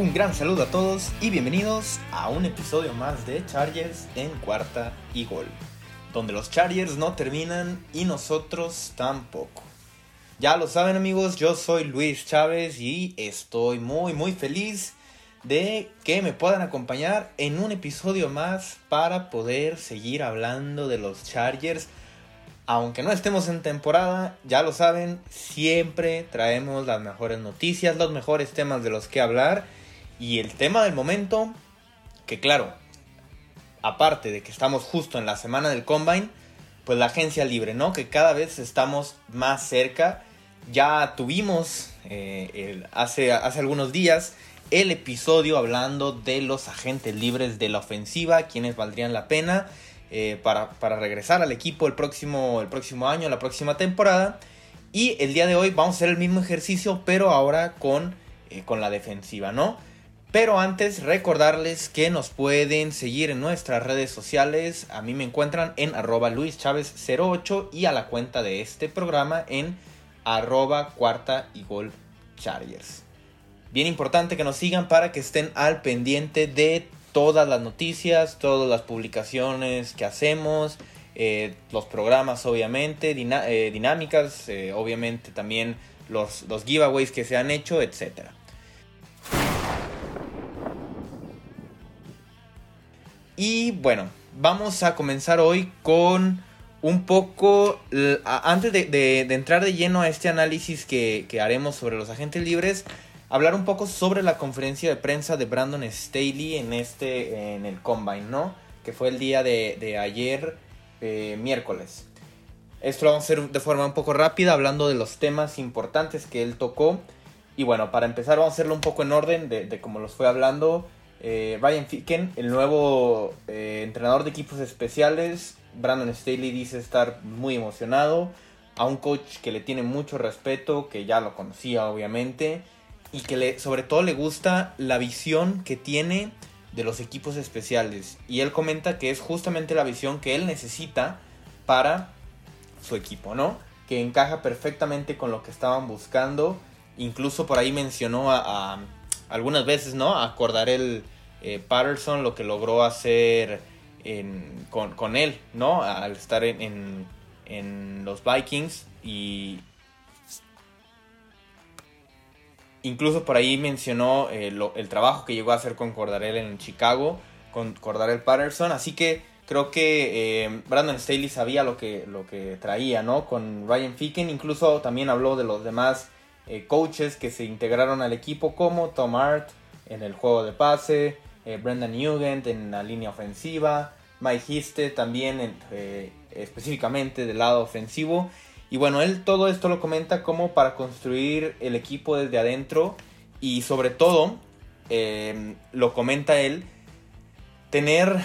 Un gran saludo a todos y bienvenidos a un episodio más de Chargers en cuarta y gol, donde los Chargers no terminan y nosotros tampoco. Ya lo saben amigos, yo soy Luis Chávez y estoy muy muy feliz de que me puedan acompañar en un episodio más para poder seguir hablando de los Chargers. Aunque no estemos en temporada, ya lo saben, siempre traemos las mejores noticias, los mejores temas de los que hablar y el tema del momento, que claro, aparte de que estamos justo en la semana del Combine, pues la agencia libre, ¿no? Que cada vez estamos más cerca. Ya tuvimos eh, hace, hace algunos días el episodio hablando de los agentes libres de la ofensiva, quienes valdrían la pena eh, para, regresar al equipo el próximo, el próximo año, la próxima temporada. Y el día de hoy vamos a hacer el mismo ejercicio, pero ahora con, eh, con la defensiva, ¿no? Pero antes recordarles que nos pueden seguir en nuestras redes sociales. A mí me encuentran en arroba luischavez08 y a la cuenta de este programa en arroba cuarta y gol chargers. Bien importante que nos sigan para que estén al pendiente de todas las noticias, todas las publicaciones que hacemos, eh, los programas obviamente, eh, dinámicas, eh, obviamente también los, los giveaways que se han hecho, etcétera. Y bueno, vamos a comenzar hoy con un poco, antes de, entrar de lleno a este análisis que, haremos sobre los agentes libres, hablar un poco sobre la conferencia de prensa de Brandon Staley en, este, en el Combine, ¿no? Que fue el día de, ayer, eh, miércoles. Esto lo vamos a hacer de forma un poco rápida, hablando de los temas importantes que él tocó. Y bueno, para empezar vamos a hacerlo un poco en orden de, de como los fue hablando. Eh, Ryan Ficken, el nuevo eh, entrenador de equipos especiales. Brandon Staley dice estar muy emocionado. A un coach que le tiene mucho respeto, que ya lo conocía obviamente. Y que le, sobre todo le gusta la visión que tiene de los equipos especiales. Y él comenta que es justamente la visión que él necesita para su equipo, ¿no? Que encaja perfectamente con lo que estaban buscando. Incluso por ahí mencionó a algunas veces, ¿no? Acordar el eh, Patterson lo que logró hacer con, él, ¿no? Al estar en, los Vikings y incluso por ahí mencionó eh, el trabajo que llegó a hacer con Cordarel en Chicago, con Cordarel Patterson, así que creo que eh, Brandon Staley sabía lo que, lo que traía, ¿no? Con Ryan Ficken, incluso también habló de los demás eh, coaches que se integraron al equipo como Tom Hart en el juego de pase, eh, Brendan Nugent en la línea ofensiva, Mike Histe también eh, específicamente del lado ofensivo. Y bueno, él todo esto lo comenta como para construir el equipo desde adentro y sobre todo, lo comenta él, tener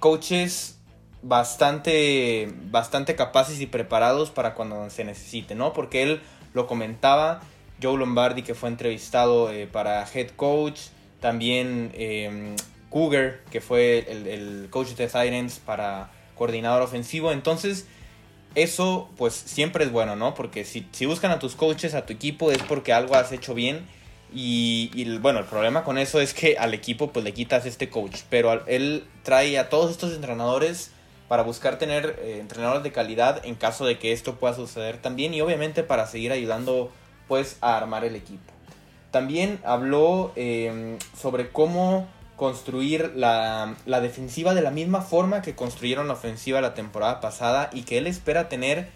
coaches bastante, bastante capaces y preparados para cuando se necesite, ¿no? Porque él lo comentaba. Joe Lombardi, que fue entrevistado eh, para head coach. También eh, Cougar, que fue el, coach de Titans para coordinador ofensivo. Entonces, eso pues siempre es bueno, ¿no? Porque si, buscan a tus coaches, a tu equipo, es porque algo has hecho bien. Y, bueno, el problema con eso es que al equipo pues le quitas este coach. Pero él trae a todos estos entrenadores para buscar tener eh, entrenadores de calidad en caso de que esto pueda suceder también y obviamente para seguir ayudando pues a armar el equipo. También habló em, sobre cómo construir la, la, defensiva de la misma forma que construyeron la ofensiva la temporada pasada y que él espera tener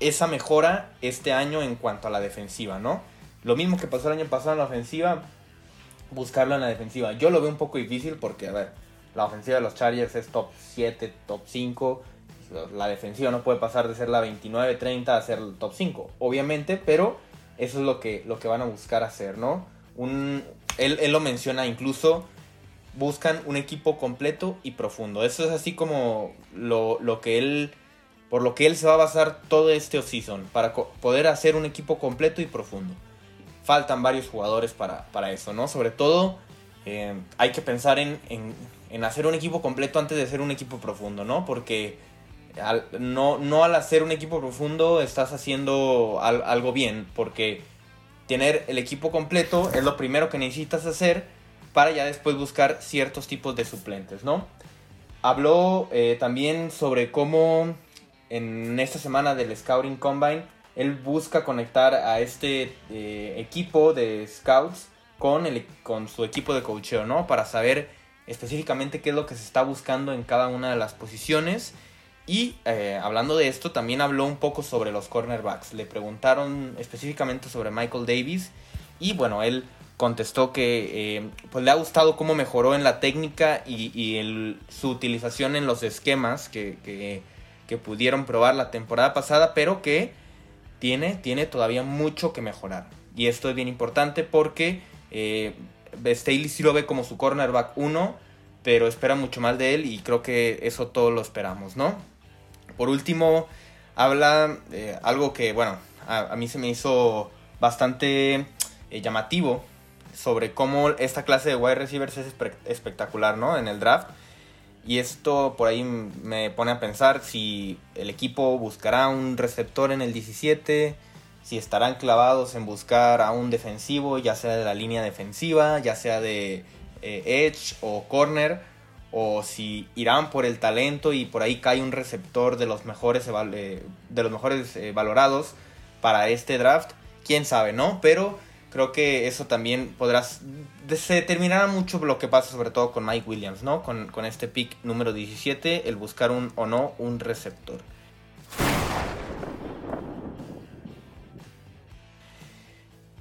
esa mejora este año en cuanto a la defensiva, ¿no? Lo mismo que pasó el año pasado en la ofensiva, buscarlo en la defensiva. Yo lo veo un poco difícil porque, a ver, la ofensiva de los Chargers es top 7, top 5. La defensiva no puede pasar de ser la 29-30 a ser el top 5, obviamente, pero eso es lo que, lo que van a buscar hacer, ¿no? Un, él, lo menciona incluso, buscan un equipo completo y profundo. Eso es así como lo, lo que él, por lo que él se va a basar todo este offseason, para poder hacer un equipo completo y profundo. Faltan varios jugadores para, para eso, ¿no? Sobre todo eh, hay que pensar en, en hacer un equipo completo antes de ser un equipo profundo, ¿no? Porque no, no al hacer un equipo profundo estás haciendo algo bien, porque tener el equipo completo es lo primero que necesitas hacer para ya después buscar ciertos tipos de suplentes, ¿no? Habló eh, también sobre cómo en esta semana del Scouting Combine él busca conectar a este eh, equipo de scouts con, el, con su equipo de coacheo, ¿no? Para saber específicamente qué es lo que se está buscando en cada una de las posiciones. Y eh, hablando de esto, también habló un poco sobre los cornerbacks. Le preguntaron específicamente sobre Michael Davis. Y bueno, él contestó que eh, pues le ha gustado cómo mejoró en la técnica y, su utilización en los esquemas que, pudieron probar la temporada pasada, pero que tiene, tiene todavía mucho que mejorar. Y esto es bien importante porque eh, Staley sí lo ve como su cornerback 1, pero espera mucho más de él y creo que eso todos lo esperamos, ¿no? Por último, habla eh, algo que, bueno, a, mí se me hizo bastante eh, llamativo sobre cómo esta clase de wide receivers es espectacular, ¿no? En el draft. Y esto por ahí me pone a pensar si el equipo buscará un receptor en el 17, si estarán clavados en buscar a un defensivo, ya sea de la línea defensiva, ya sea de eh, edge o corner, o si irán por el talento y por ahí cae un receptor de los mejores, de los mejores eh, valorados para este draft, quién sabe, ¿no? Pero creo que eso también podrás. Se determinará mucho lo que pasa, sobre todo con Mike Williams, ¿no? Con, este pick número 17, el buscar un o no un receptor.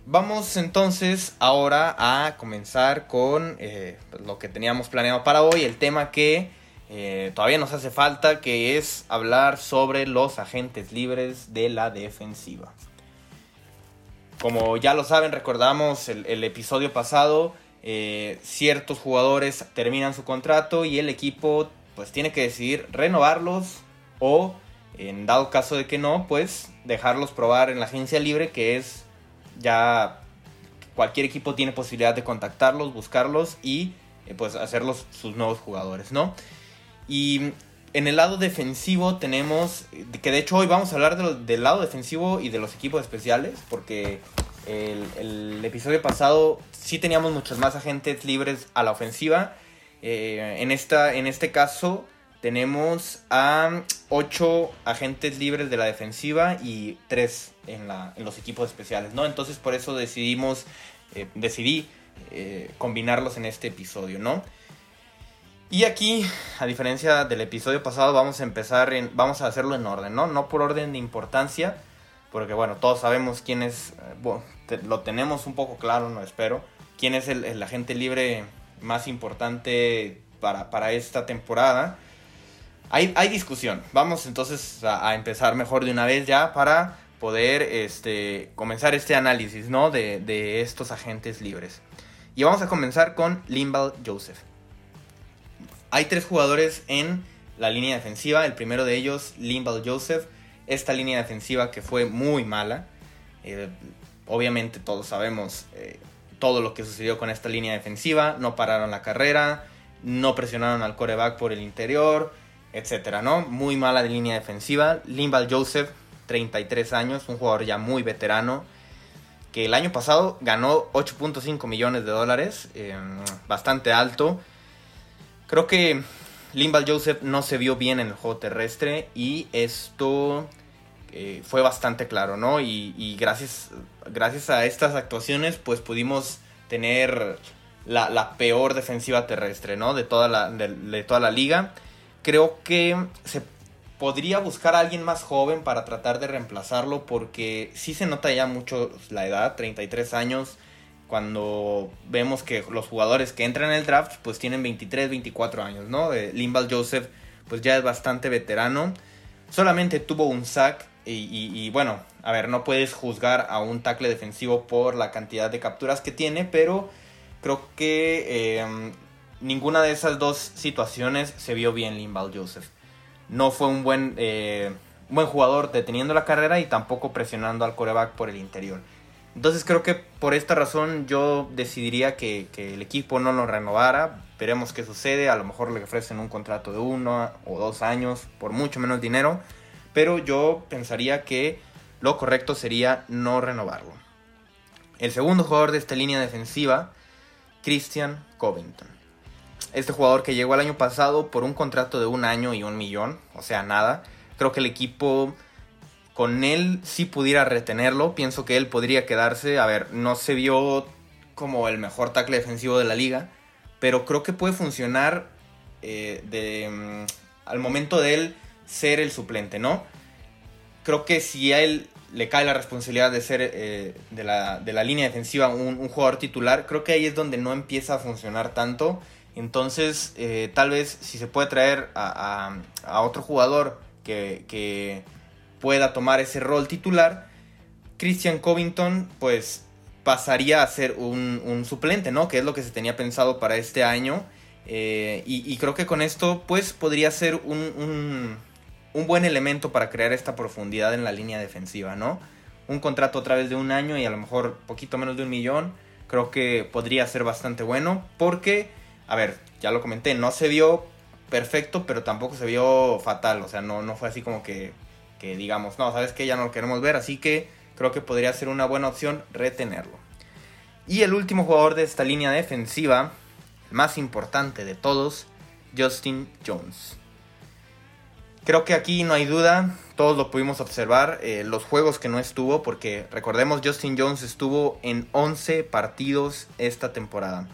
Vamos entonces ahora a comenzar con eh, lo que teníamos planeado para hoy, el tema que eh, todavía nos hace falta, que es hablar sobre los agentes libres de la defensiva. Como ya lo saben, recordamos el, episodio pasado, eh, ciertos jugadores terminan su contrato y el equipo pues tiene que decidir renovarlos o en dado caso de que no, pues dejarlos probar en la agencia libre que es ya cualquier equipo tiene posibilidad de contactarlos, buscarlos y eh, pues hacerlos sus nuevos jugadores, ¿no? Y en el lado defensivo tenemos, que de hecho hoy vamos a hablar del lado defensivo y de los equipos especiales, porque el, episodio pasado sí teníamos muchos más agentes libres a la ofensiva. Eh, en, esta, en este caso tenemos a 8 agentes libres de la defensiva y 3 en, los equipos especiales, ¿no? Entonces por eso decidimos, eh, decidí eh, combinarlos en este episodio, ¿no? Y aquí, a diferencia del episodio pasado, vamos a empezar, vamos a hacerlo en orden, ¿no? No por orden de importancia, porque bueno, todos sabemos quién es, eh, lo tenemos un poco claro, no espero, quién es el, agente libre más importante para, para esta temporada. Hay, hay, discusión. Vamos entonces a, empezar mejor de una vez ya para poder este, comenzar este análisis ¿no? de, de estos agentes libres. Y vamos a comenzar con Limbal Joseph. Hay tres jugadores en la línea defensiva. El primero de ellos, Limbal Joseph. Esta línea defensiva que fue muy mala. Eh, obviamente todos sabemos eh, todo lo que sucedió con esta línea defensiva. No pararon la carrera. No presionaron al coreback por el interior. Etcétera, ¿no? Muy mala línea defensiva. Limbal Joseph, 33 años. Un jugador ya muy veterano que el año pasado ganó 8.5 millones de dólares, eh, bastante alto. Creo que Limbal Joseph no se vio bien en el juego terrestre y esto eh, fue bastante claro, ¿no? Y, gracias, gracias a estas actuaciones pues pudimos tener la, peor defensiva terrestre, ¿no? De toda, la, de, toda la liga. Creo que se podría buscar a alguien más joven para tratar de reemplazarlo porque sí se nota ya mucho la edad, 33 años cuando vemos que los jugadores que entran en el draft pues tienen 23, 24 años, ¿no? Eh, Limbal Joseph pues ya es bastante veterano, solamente tuvo un sack y, bueno, a ver, no puedes juzgar a un tackle defensivo por la cantidad de capturas que tiene, pero creo que em, ninguna de esas dos situaciones se vio bien Limbal Joseph. No fue un buen, eh, buen jugador deteniendo la carrera y tampoco presionando al coreback por el interior. Entonces creo que por esta razón yo decidiría que, el equipo no lo renovara. Veremos qué sucede. A lo mejor le ofrecen un contrato de uno o dos años por mucho menos dinero. Pero yo pensaría que lo correcto sería no renovarlo. El segundo jugador de esta línea defensiva, Christian Covington. Este jugador que llegó el año pasado por un contrato de un año y un millón, o sea, nada. Creo que el equipo con él sí pudiera retenerlo. Pienso que él podría quedarse. A ver, no se vio como el mejor tackle defensivo de la liga, pero creo que puede funcionar eh, de, mm, al momento de él ser el suplente, ¿no? Creo que si a él le cae la responsabilidad de ser eh, de, la, línea defensiva un, jugador titular, creo que ahí es donde no empieza a funcionar tanto. Entonces, eh, tal vez si se puede traer a, otro jugador que, pueda tomar ese rol titular, Christian Covington, pues pasaría a ser un, suplente, ¿no? Que es lo que se tenía pensado para este año. Eh, y, creo que con esto, pues podría ser un, un, buen elemento para crear esta profundidad en la línea defensiva, ¿no? Un contrato otra vez de un año y a lo mejor poquito menos de un millón. Creo que podría ser bastante bueno porque a ver, ya lo comenté, no se vio perfecto, pero tampoco se vio fatal. O sea, no, no fue así como que, que digamos, no, sabes que ya no lo queremos ver, así que creo que podría ser una buena opción retenerlo. Y el último jugador de esta línea defensiva, el más importante de todos, Justin Jones. Creo que aquí no hay duda, todos lo pudimos observar, eh, los juegos que no estuvo, porque recordemos Justin Jones estuvo en 11 partidos esta temporada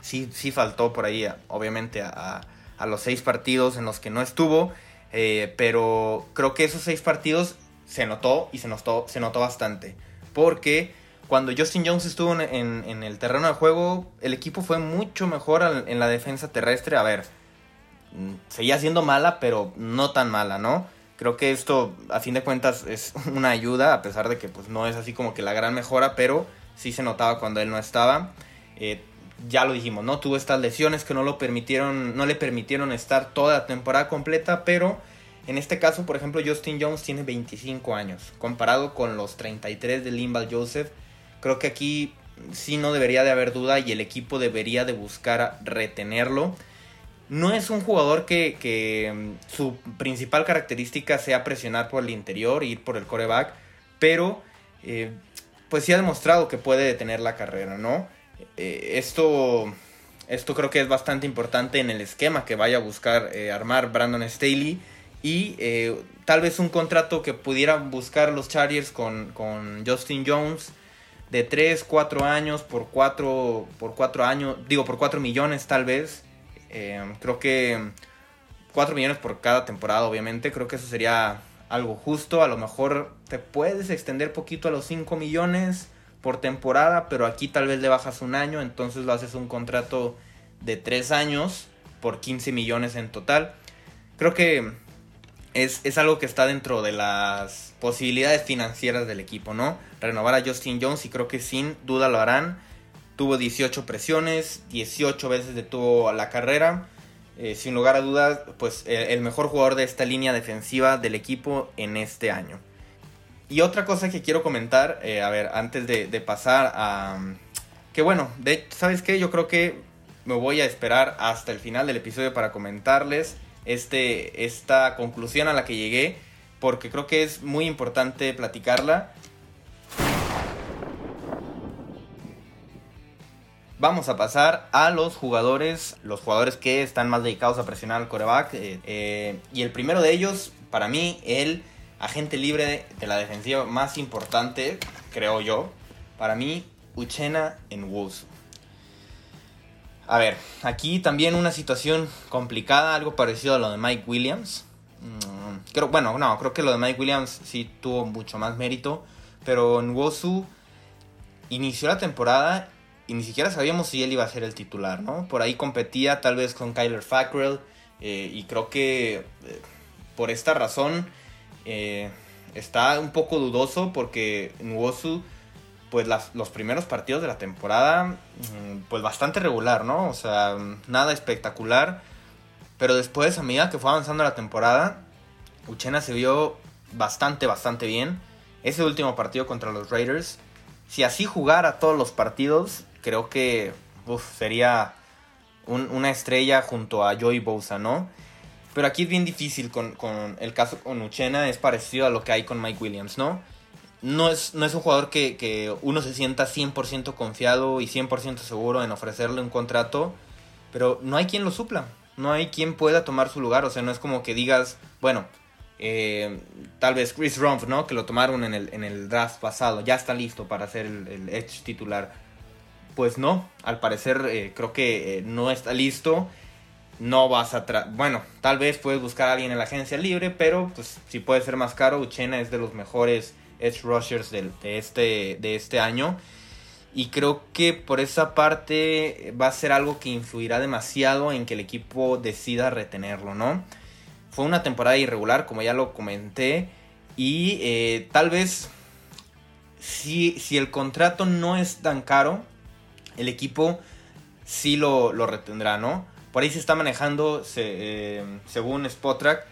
sí, sí faltó por ahí, obviamente, a, los seis partidos en los que no estuvo. Eh, pero creo que esos seis partidos se notó y se notó, se notó bastante. Porque cuando Justin Jones estuvo en, el terreno de juego, el equipo fue mucho mejor en la defensa terrestre. A ver, mm, seguía siendo mala, pero no tan mala, ¿no? Creo que esto, a fin de cuentas, es una ayuda, a pesar de que pues, no es así como que la gran mejora, pero sí se notaba cuando él no estaba. Eh, ya lo dijimos, ¿no? Tuvo estas lesiones que no lo permitieron, no le permitieron estar toda la temporada completa, pero en este caso, por ejemplo, Justin Jones tiene 25 años, comparado con los 33 de Limbal Joseph. Creo que aquí sí no debería de haber duda y el equipo debería de buscar retenerlo. No es un jugador que, mm, su principal característica sea presionar por el interior, ir por el coreback, pero eh, pues sí ha demostrado que puede detener la carrera, ¿no? Eh, esto, esto creo que es bastante importante en el esquema que vaya a buscar eh, armar Brandon Staley. Y eh, tal vez un contrato que pudieran buscar los Chargers con, Justin Jones de 3, 4 años por 4, por 4 años, digo por 4 millones tal vez. creo que 4 millones por cada temporada, obviamente. Creo que eso sería algo justo. A lo mejor te puedes extender poquito a los 5 millones por temporada, pero aquí tal vez le bajas un año, entonces lo haces un contrato de 3 años por 15 millones en total. Creo que es, algo que está dentro de las posibilidades financieras del equipo, ¿no? Renovar a Justin Jones y creo que sin duda lo harán. Tuvo 18 presiones, 18 veces detuvo la carrera. Eh, sin lugar a dudas, pues el mejor jugador de esta línea defensiva del equipo en este año. Y otra cosa que quiero comentar, eh, a ver, antes de, pasar a... Que bueno, de, ¿sabes qué? Yo creo que me voy a esperar hasta el final del episodio para comentarles este, esta conclusión a la que llegué, porque creo que es muy importante platicarla. Vamos a pasar a los jugadores, los jugadores que están más dedicados a presionar al coreback. Eh, eh, y el primero de ellos, para mí, el agente libre de la defensiva más importante, creo yo, para mí, Uchena en Wolves. A ver, aquí también una situación complicada, algo parecido a lo de Mike Williams. Mm, creo, bueno, no, creo que lo de Mike Williams sí tuvo mucho más mérito, pero en Wosu inició la temporada y ni siquiera sabíamos si él iba a ser el titular, ¿no? Por ahí competía tal vez con Kyler Fackrell eh, y creo que eh, por esta razón eh, está un poco dudoso porque Nwosu, pues los primeros partidos de la temporada, mm, pues bastante regular, ¿no? O sea, nada espectacular. Pero después, a medida que fue avanzando la temporada, Uchena se vio bastante, bastante bien. Ese último partido contra los Raiders, si así jugara todos los partidos, creo que sería una estrella junto a Joey Bosa, ¿no? Pero aquí es bien difícil con, el caso con Uchena, es parecido a lo que hay con Mike Williams, ¿no? no es, no es un jugador que, que uno se sienta 100% confiado y 100% seguro en ofrecerle un contrato, pero no hay quien lo supla, no hay quien pueda tomar su lugar, o sea, no es como que digas, bueno, eh, tal vez Chris Rumpf, ¿no? Que lo tomaron en el, en el draft pasado, ya está listo para ser el, Edge titular. Pues no, al parecer eh, creo que eh, no está listo. No vas a... bueno, tal vez puedes buscar a alguien en la agencia libre, pero pues si puede ser más caro, Uchena es de los mejores edge rushers de, este, de este año. Y creo que por esa parte va a ser algo que influirá demasiado en que el equipo decida retenerlo, ¿no? Fue una temporada irregular, como ya lo comenté. Y eh, tal vez si, si, el contrato no es tan caro, el equipo sí lo, retendrá, ¿no? Por ahí se está manejando, eh, según Spotrack,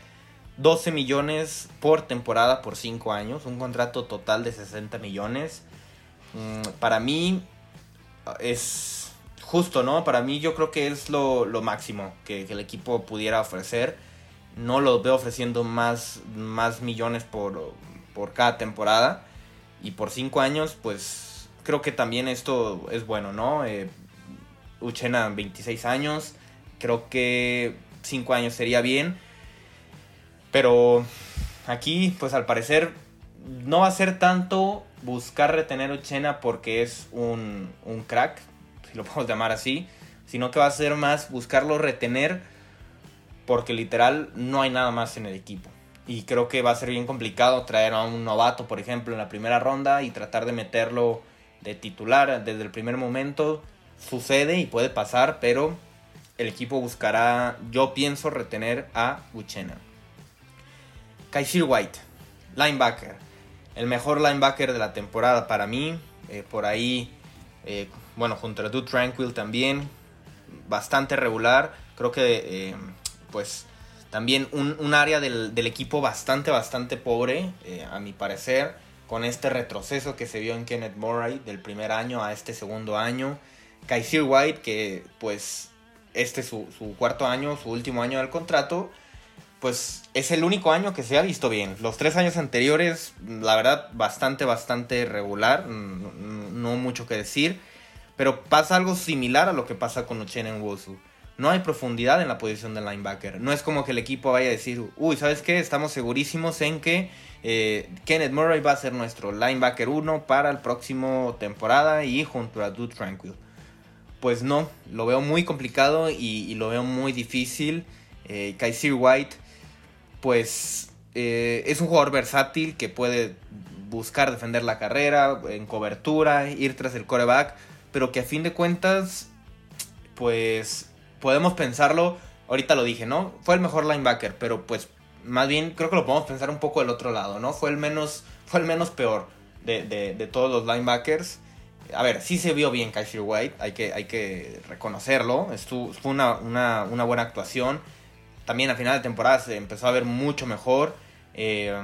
12 millones por temporada por 5 años. Un contrato total de 60 millones. Mm, para mí es justo, ¿no? Para mí yo creo que es lo, máximo que, el equipo pudiera ofrecer no lo veo ofreciendo más, más millones por, por cada temporada. Y por cinco años, pues creo que también esto es bueno, ¿no? Eh, Uchena 26 años, creo que cinco años sería bien. Pero aquí, pues al parecer, no va a ser tanto buscar retener Uchena porque es un, un crack, si lo podemos llamar así, sino que va a ser más buscarlo retener porque literal no hay nada más en el equipo. Y creo que va a ser bien complicado traer a un novato, por ejemplo, en la primera ronda y tratar de meterlo de titular desde el primer momento. Sucede y puede pasar, pero el equipo buscará, yo pienso, retener a Uchena. Kaishir White, linebacker. El mejor linebacker de la temporada para mí. Eh, por ahí, eh, bueno, junto a Dude Tranquil también. Bastante regular. Creo que eh, pues también un, área del, equipo bastante, bastante pobre, a mi parecer, con este retroceso que se vio en Kenneth Murray del primer año a este segundo año. Kaiser White, que pues este es su, cuarto año, su último año del contrato, pues es el único año que se ha visto bien. Los tres años anteriores, la verdad, bastante, bastante regular, no, mucho que decir. Pero pasa algo similar a lo que pasa con Uchenen Wosu no hay profundidad en la posición del linebacker. No es como que el equipo vaya a decir, uy, ¿sabes qué? Estamos segurísimos en que eh, Kenneth Murray va a ser nuestro linebacker 1 para el próximo temporada y junto a Dude Tranquil. Pues no, lo veo muy complicado y, lo veo muy difícil. Eh, White, pues eh, es un jugador versátil que puede buscar defender la carrera en cobertura, ir tras el coreback, pero que a fin de cuentas, pues podemos pensarlo, ahorita lo dije, ¿no? Fue el mejor linebacker, pero pues más bien creo que lo podemos pensar un poco del otro lado, ¿no? Fue el menos, fue el menos peor de, todos los linebackers. A ver, sí se vio bien Kaiser White, hay que, hay que reconocerlo, Estuvo, fue una, buena actuación. También a final de temporada se empezó a ver mucho mejor, eh,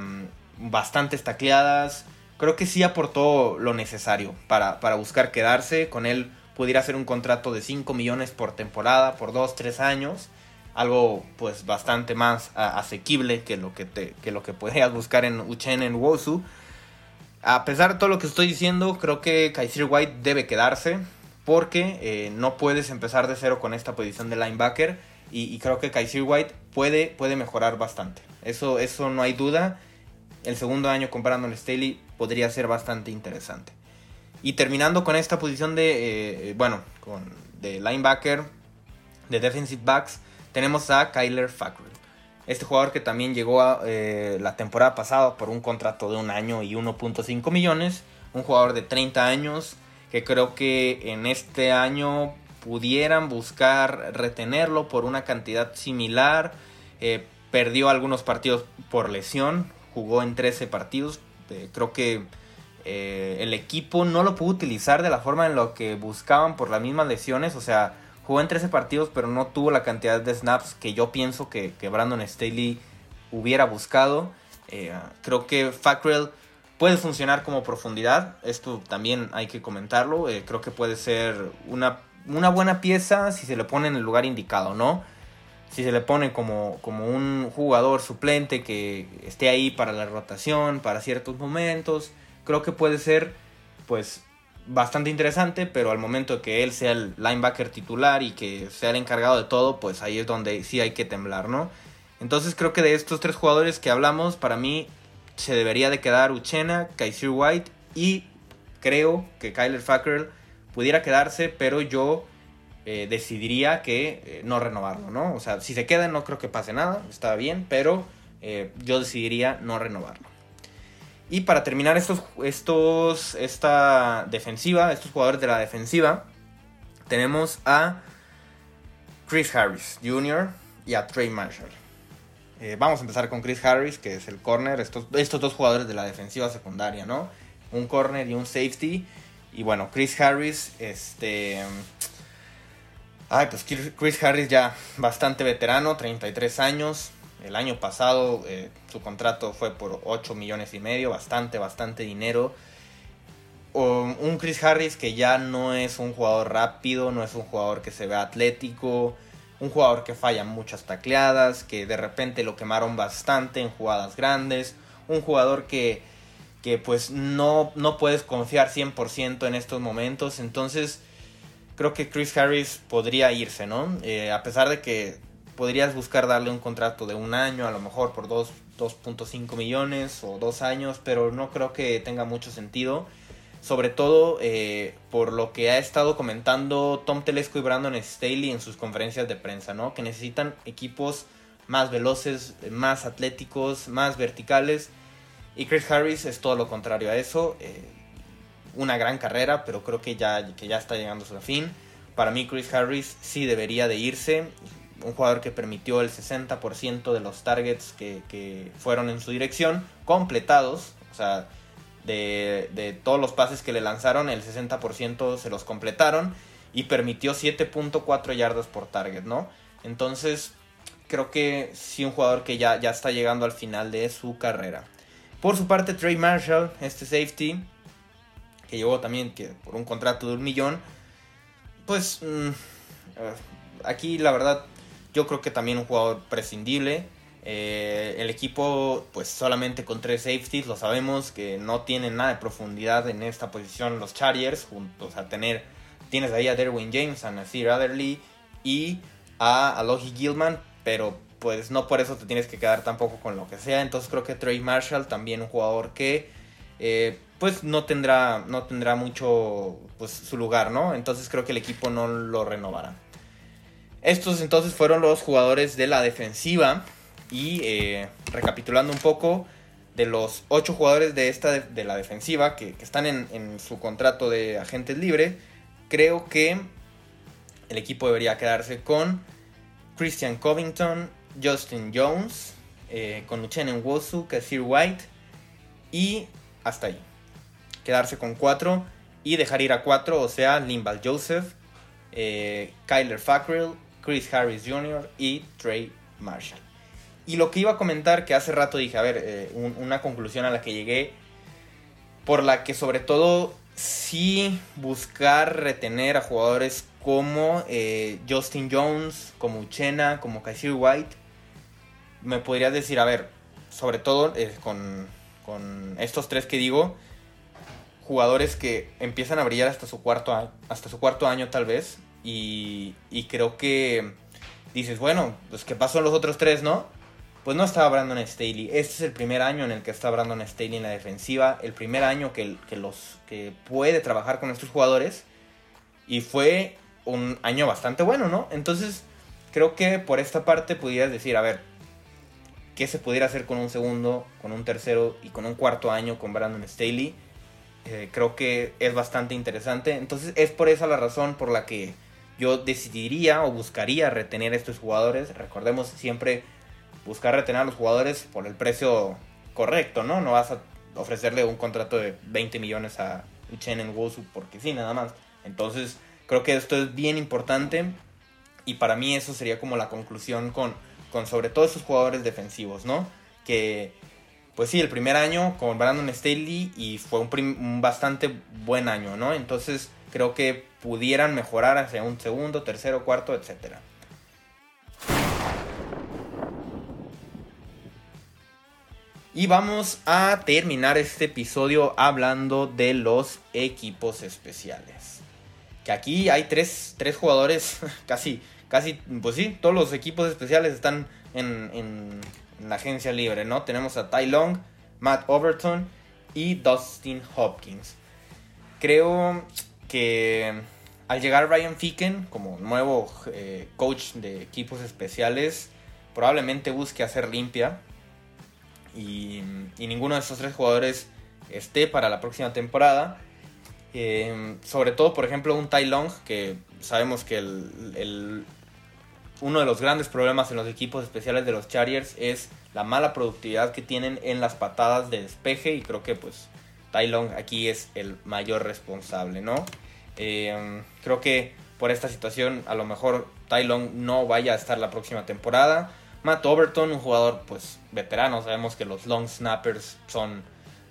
bastantes tacleadas. Creo que sí aportó lo necesario para, para buscar quedarse. Con él pudiera hacer un contrato de 5 millones por temporada, por 2, 3 años. Algo pues bastante más asequible que lo que, te, que lo que podrías buscar en Uchen en Wosu. A pesar de todo lo que estoy diciendo, creo que Kaiser White debe quedarse. Porque eh, no puedes empezar de cero con esta posición de linebacker. Y, creo que Kaiser White puede, puede mejorar bastante. Eso, eso no hay duda. El segundo año comparando el Staley podría ser bastante interesante. Y terminando con esta posición de, eh, bueno, con, de linebacker, de defensive backs, tenemos a Kyler Fackrell. Este jugador que también llegó a, eh, la temporada pasada por un contrato de un año y 1.5 millones. Un jugador de 30 años que creo que en este año pudieran buscar retenerlo por una cantidad similar. Eh, perdió algunos partidos por lesión, jugó en 13 partidos. creo que eh, el equipo no lo pudo utilizar de la forma en lo que buscaban por las mismas lesiones. O sea, jugó en 13 partidos, pero no tuvo la cantidad de snaps que yo pienso que, Brandon Staley hubiera buscado. Eh, creo que Fackrell puede funcionar como profundidad. Esto también hay que comentarlo. Eh, creo que puede ser una, una, buena pieza si se le pone en el lugar indicado, ¿no? Si se le pone como, como un jugador suplente que esté ahí para la rotación, para ciertos momentos creo que puede ser pues bastante interesante, pero al momento que él sea el linebacker titular y que sea el encargado de todo, pues ahí es donde sí hay que temblar, ¿no? Entonces creo que de estos tres jugadores que hablamos, para mí se debería de quedar Uchena, Kaiser White y creo que Kyler Fackrell pudiera quedarse, pero yo eh, decidiría que eh, no renovarlo, ¿no? O sea, si se queda no creo que pase nada, está bien, pero eh, yo decidiría no renovarlo. Y para terminar estos, estos, esta defensiva, estos jugadores de la defensiva, tenemos a Chris Harris Jr. y a Trey Marshall. Eh, vamos a empezar con Chris Harris, que es el corner, estos, estos dos jugadores de la defensiva secundaria, ¿no? Un corner y un safety. Y bueno, Chris Harris, este... Ay, pues Chris Harris ya bastante veterano, 33 años, el año pasado eh, su contrato fue por 8 millones y medio, bastante, bastante dinero. un Chris Harris que ya no es un jugador rápido, no es un jugador que se ve atlético, un jugador que falla muchas tacleadas, que de repente lo quemaron bastante en jugadas grandes, un jugador que, que pues no, no puedes confiar 100% en estos momentos, entonces creo que Chris Harris podría irse, ¿no? Eh, a pesar de que podrías buscar darle un contrato de un año, a lo mejor por 2.5 millones o dos años, pero no creo que tenga mucho sentido. Sobre todo eh, por lo que ha estado comentando Tom Telesco y Brandon Staley en sus conferencias de prensa, ¿no? Que necesitan equipos más veloces, más atléticos, más verticales. Y Chris Harris es todo lo contrario a eso. Eh, una gran carrera, pero creo que ya, que ya está llegando a su fin. Para mí Chris Harris sí debería de irse un jugador que permitió el 60% de los targets que, fueron en su dirección completados. O sea, de, todos los pases que le lanzaron, el 60% se los completaron y permitió 7.4 yardas por target, ¿no? Entonces, creo que sí un jugador que ya, ya está llegando al final de su carrera. Por su parte, Trey Marshall, este safety, que llegó también que por un contrato de un millón, pues mm, eh, aquí la verdad yo creo que también un jugador prescindible. Eh, el equipo, pues solamente con tres safeties, lo sabemos que no tienen nada de profundidad en esta posición los Chargers, juntos a tener, tienes ahí a Derwin James, a Nasir Adderley y a Alohi Gilman, pero pues no por eso te tienes que quedar tampoco con lo que sea. Entonces creo que Trey Marshall también un jugador que eh, pues no tendrá, no tendrá mucho pues su lugar, ¿no? Entonces creo que el equipo no lo renovará. Estos entonces fueron los jugadores de la defensiva. Y eh, recapitulando un poco, de los ocho jugadores de esta de, la defensiva que, están en, su contrato de agentes libre, creo que el equipo debería quedarse con Christian Covington, Justin Jones, eh, con Uchenen Wosu, Kasir White y hasta ahí. Quedarse con cuatro y dejar ir a cuatro, o sea, Limbal Joseph, eh, Kyler Fackrell, Chris Harris Jr. y Trey Marshall. Y lo que iba a comentar, que hace rato dije, a ver, eh, una conclusión a la que llegué, por la que sobre todo sí buscar retener a jugadores como eh, Justin Jones, como Uchena, como Kaiser White, me podrías decir, a ver, sobre todo eh, con, con, estos tres que digo, jugadores que empiezan a brillar hasta su cuarto, hasta su cuarto año tal vez, y, creo que dices, bueno, pues ¿qué pasó en los otros tres, no? Pues no estaba Brandon Staley. Este es el primer año en el que está Brandon Staley en la defensiva. El primer año que, que, los, que puede trabajar con estos jugadores. Y fue un año bastante bueno, ¿no? Entonces, creo que por esta parte pudieras decir, a ver, ¿qué se pudiera hacer con un segundo, con un tercero y con un cuarto año con Brandon Staley? Eh, creo que es bastante interesante. Entonces, es por esa la razón por la que yo decidiría o buscaría retener a estos jugadores. Recordemos siempre buscar retener a los jugadores por el precio correcto, ¿no? No vas a ofrecerle un contrato de 20 millones a Uchenen Wosu porque sí, nada más. Entonces, creo que esto es bien importante y para mí eso sería como la conclusión con, con sobre todo esos jugadores defensivos, ¿no? Que, pues sí, el primer año con Brandon Staley y fue un, un bastante buen año, ¿no? Entonces, creo que pudieran mejorar hacia un segundo, tercero, cuarto, etcétera. Y vamos a terminar este episodio hablando de los equipos especiales. Que aquí hay tres, tres jugadores, casi, casi, pues sí, todos los equipos especiales están en, en, la agencia libre, ¿no? Tenemos a Ty Long, Matt Overton y Dustin Hopkins. Creo que al llegar Ryan Ficken como nuevo eh, coach de equipos especiales, probablemente busque hacer limpia. Y, ninguno de esos tres jugadores esté para la próxima temporada. Eh, sobre todo, por ejemplo, un Tai Long, que sabemos que el, uno de los grandes problemas en los equipos especiales de los Chargers es la mala productividad que tienen en las patadas de despeje. Y creo que pues Tai Long aquí es el mayor responsable, ¿no? Eh, creo que por esta situación a lo mejor Tai Long no vaya a estar la próxima temporada. Matt Overton, un jugador pues veterano, sabemos que los long snappers son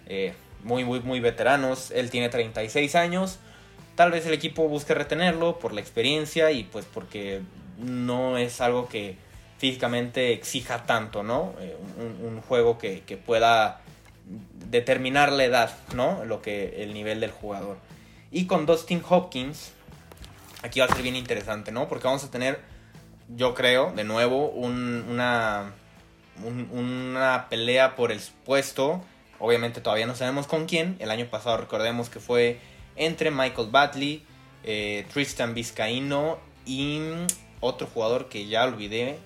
eh, muy, muy, muy veteranos. Él tiene 36 años. Tal vez el equipo busque retenerlo por la experiencia y pues porque no es algo que físicamente exija tanto, ¿no? Eh, un, juego que, que, pueda determinar la edad, ¿no? Lo que el nivel del jugador. Y con Dustin Hopkins, aquí va a ser bien interesante, ¿no? Porque vamos a tener yo creo, de nuevo, una, una pelea por el puesto. Obviamente todavía no sabemos con quién. El año pasado recordemos que fue entre Michael Batley, eh, Tristan Vizcaíno y otro jugador que ya olvidé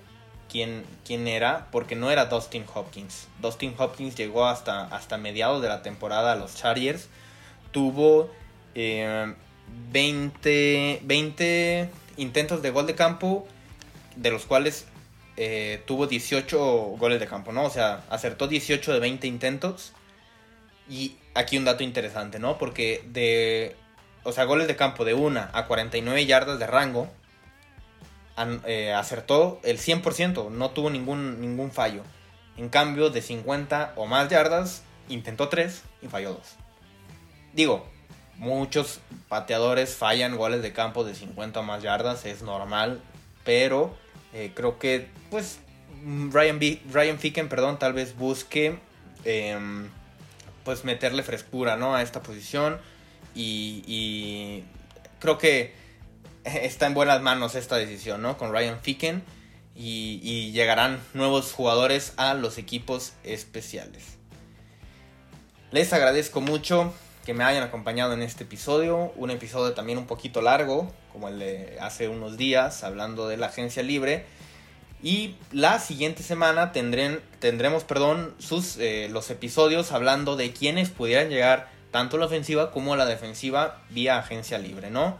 quién, quién era, porque no era Dustin Hopkins. Dustin Hopkins llegó hasta, hasta mediados de la temporada a los Chargers. Tuvo 20, eh, 20 intentos de gol de campo de los cuales eh, tuvo 18 goles de campo, ¿no? O sea, acertó 18 de 20 intentos. Y aquí un dato interesante, ¿no? Porque de, o sea, goles de campo de 1 a 49 yardas de rango, eh, acertó el 100%, no tuvo ningún, ningún fallo. En cambio, de 50 o más yardas, intentó 3 y falló 2. Digo, muchos pateadores fallan goles de campo de 50 o más yardas, es normal, pero eh, creo que, pues, Ryan, Ryan Ficken, perdón, tal vez busque, em, pues, meterle frescura, ¿no? A esta posición. Y, creo que está en buenas manos esta decisión, ¿no? Con Ryan Ficken. Y llegarán nuevos jugadores a los equipos especiales. Les agradezco mucho que me hayan acompañado en este episodio, un episodio también un poquito largo, como el de hace unos días, hablando de la agencia libre. Y la siguiente semana tendremos perdón, sus, eh, los episodios hablando de quienes pudieran llegar tanto a la ofensiva como a la defensiva vía agencia libre, ¿no?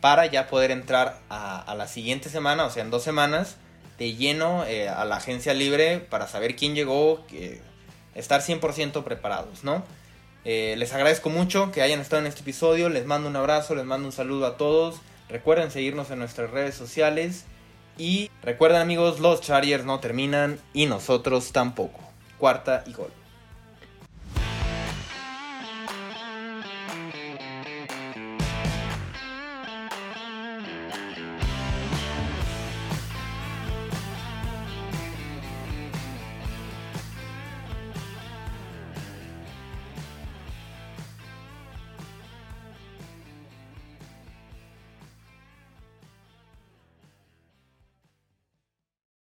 Para ya poder entrar a, la siguiente semana, o sea, en dos semanas, de lleno eh, a la agencia libre para saber quién llegó, estar 100% preparados, ¿no? Eh, les agradezco mucho que hayan estado en este episodio. Les mando un abrazo, les mando un saludo a todos. Recuerden seguirnos en nuestras redes sociales. Y recuerden amigos, los Chargers no terminan y nosotros tampoco. Cuarta y gol.